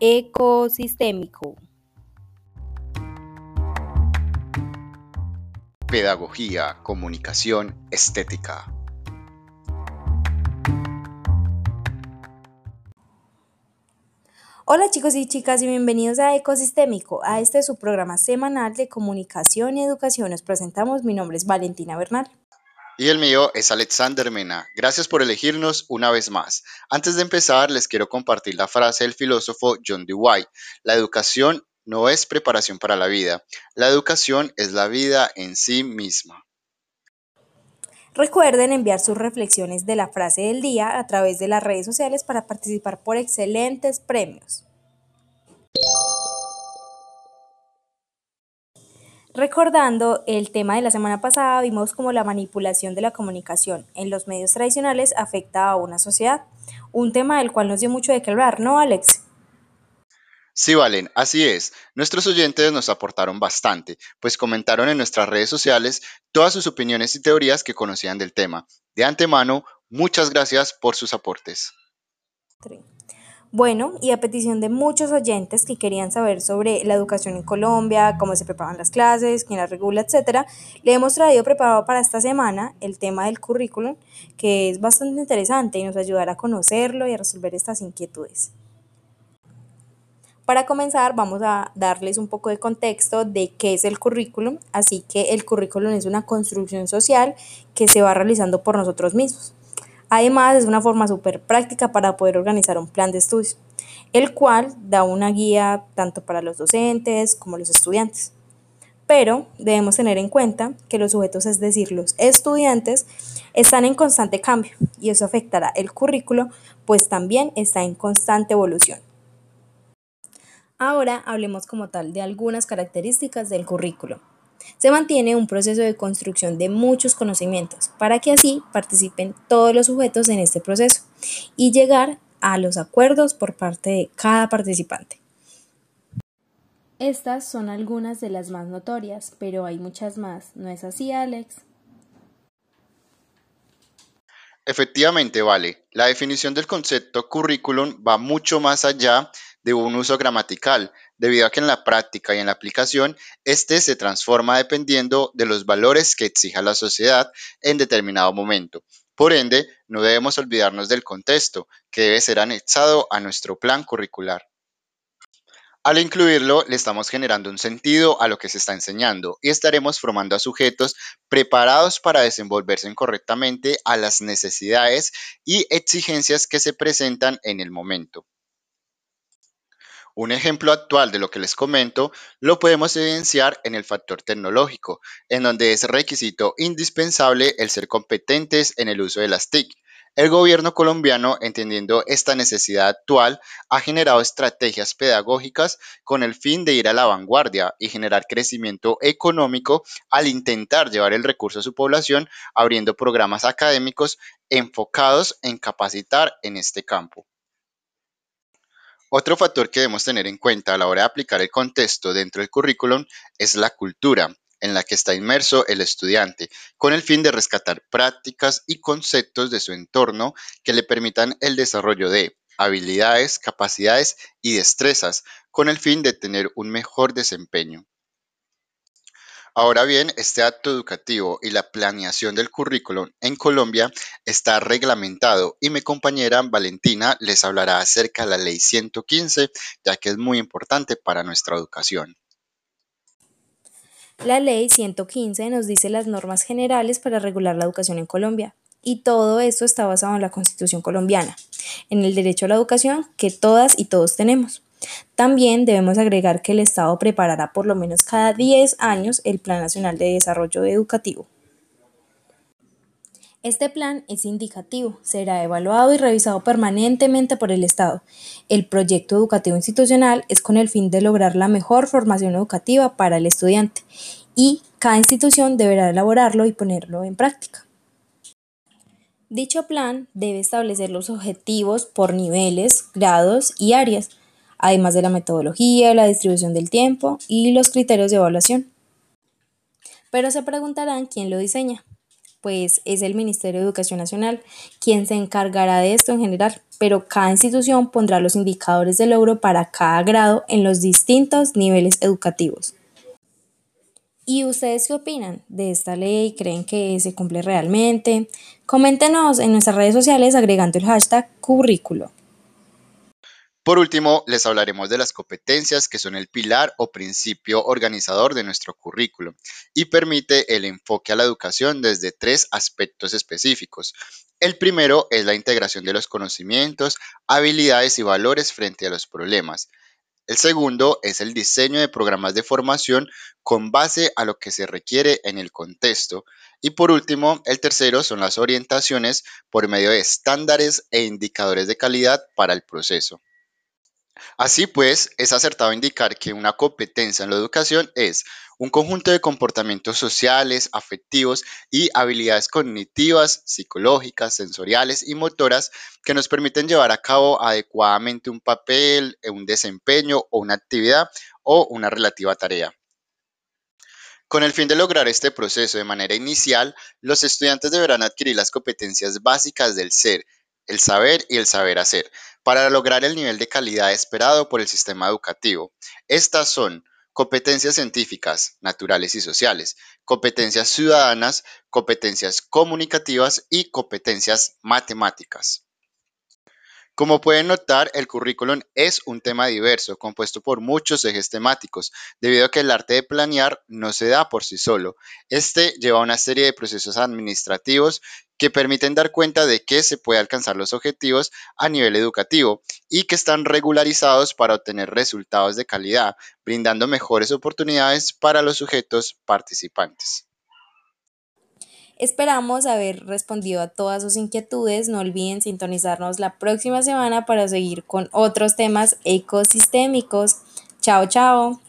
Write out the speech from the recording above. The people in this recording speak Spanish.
ecosistémico. Pedagogía, comunicación, estética. Hola chicos y chicas y bienvenidos a Ecosistémico, a este su programa semanal de comunicación y educación. Nos presentamos, mi nombre es Valentina Bernal. Y el mío es Alexander Mena. Gracias por elegirnos una vez más. Antes de empezar, les quiero compartir la frase del filósofo John Dewey. La educación no es preparación para la vida. La educación es la vida en sí misma. Recuerden enviar sus reflexiones de la frase del día a través de las redes sociales para participar por excelentes premios. Recordando el tema de la semana pasada, vimos cómo la manipulación de la comunicación en los medios tradicionales afecta a una sociedad. Un tema del cual nos dio mucho de qué hablar, ¿no, Alex? Sí, Valen, así es. Nuestros oyentes nos aportaron bastante, pues comentaron en nuestras redes sociales todas sus opiniones y teorías que conocían del tema. De antemano, muchas gracias por sus aportes. Bueno, y a petición de muchos oyentes que querían saber sobre la educación en Colombia, cómo se preparan las clases, quién las regula, etcétera, le hemos traído preparado para esta semana el tema del currículum, que es bastante interesante y nos ayudará a conocerlo y a resolver estas inquietudes. Para comenzar, vamos a darles un poco de contexto de qué es el currículum. Así que el currículum es una construcción social que se va realizando por nosotros mismos. Además, es una forma súper práctica para poder organizar un plan de estudios, el cual da una guía tanto para los docentes como los estudiantes. Pero debemos tener en cuenta que los sujetos, es decir, los estudiantes, están en constante cambio y eso afectará el currículo, pues también está en constante evolución. Ahora hablemos como tal de algunas características del currículo. Se mantiene un proceso de construcción de muchos conocimientos para que así participen todos los sujetos en este proceso y llegar a los acuerdos por parte de cada participante. Estas son algunas de las más notorias, pero hay muchas más. ¿No es así, Alex? Efectivamente, vale. La definición del concepto currículum va mucho más allá de un uso gramatical, debido a que en la práctica y en la aplicación, este se transforma dependiendo de los valores que exija la sociedad en determinado momento. Por ende, no debemos olvidarnos del contexto, que debe ser anexado a nuestro plan curricular. Al incluirlo, le estamos generando un sentido a lo que se está enseñando y estaremos formando a sujetos preparados para desenvolverse correctamente a las necesidades y exigencias que se presentan en el momento. Un ejemplo actual de lo que les comento lo podemos evidenciar en el factor tecnológico, en donde es requisito indispensable el ser competentes en el uso de las TIC. El gobierno colombiano, entendiendo esta necesidad actual, ha generado estrategias pedagógicas con el fin de ir a la vanguardia y generar crecimiento económico al intentar llevar el recurso a su población, abriendo programas académicos enfocados en capacitar en este campo. Otro factor que debemos tener en cuenta a la hora de aplicar el contexto dentro del currículum es la cultura en la que está inmerso el estudiante, con el fin de rescatar prácticas y conceptos de su entorno que le permitan el desarrollo de habilidades, capacidades y destrezas, con el fin de tener un mejor desempeño. Ahora bien, este acto educativo y la planeación del currículum en Colombia está reglamentado y mi compañera Valentina les hablará acerca de la ley 115, ya que es muy importante para nuestra educación. La ley 115 nos dice las normas generales para regular la educación en Colombia. Y todo esto está basado en la Constitución colombiana, en el derecho a la educación que todas y todos tenemos. También debemos agregar que el Estado preparará por lo menos cada 10 años el Plan Nacional de Desarrollo Educativo. Este plan es indicativo, será evaluado y revisado permanentemente por el Estado. El proyecto educativo institucional es con el fin de lograr la mejor formación educativa para el estudiante y cada institución deberá elaborarlo y ponerlo en práctica. Dicho plan debe establecer los objetivos por niveles, grados y áreas, además de la metodología, la distribución del tiempo y los criterios de evaluación. Pero se preguntarán quién lo diseña. pues es el Ministerio de Educación Nacional quien se encargará de esto en general, pero cada institución pondrá los indicadores de logro para cada grado en los distintos niveles educativos. ¿Y ustedes qué opinan de esta ley? ¿Creen que se cumple realmente? Coméntenos en nuestras redes sociales agregando el hashtag currículo. Por último, les hablaremos de las competencias que son el pilar o principio organizador de nuestro currículo y permite el enfoque a la educación desde tres aspectos específicos. El primero es la integración de los conocimientos, habilidades y valores frente a los problemas. El segundo es el diseño de programas de formación con base a lo que se requiere en el contexto. Y por último, el tercero son las orientaciones por medio de estándares e indicadores de calidad para el proceso. Así pues, es acertado indicar que una competencia en la educación es un conjunto de comportamientos sociales, afectivos y habilidades cognitivas, psicológicas, sensoriales y motoras que nos permiten llevar a cabo adecuadamente un papel, un desempeño o una actividad o una relativa tarea. Con el fin de lograr este proceso de manera inicial, los estudiantes deberán adquirir las competencias básicas del ser, el saber y el saber hacer, para lograr el nivel de calidad esperado por el sistema educativo. Estas son competencias científicas, naturales y sociales, competencias ciudadanas, competencias comunicativas y competencias matemáticas. Como pueden notar, el currículum es un tema diverso, compuesto por muchos ejes temáticos, debido a que el arte de planear no se da por sí solo. Este lleva una serie de procesos administrativos que permiten dar cuenta de que se puede alcanzar los objetivos a nivel educativo y que están regularizados para obtener resultados de calidad, brindando mejores oportunidades para los sujetos participantes. Esperamos haber respondido a todas sus inquietudes. No olviden sintonizarnos la próxima semana para seguir con otros temas ecosistémicos. Chao, chao.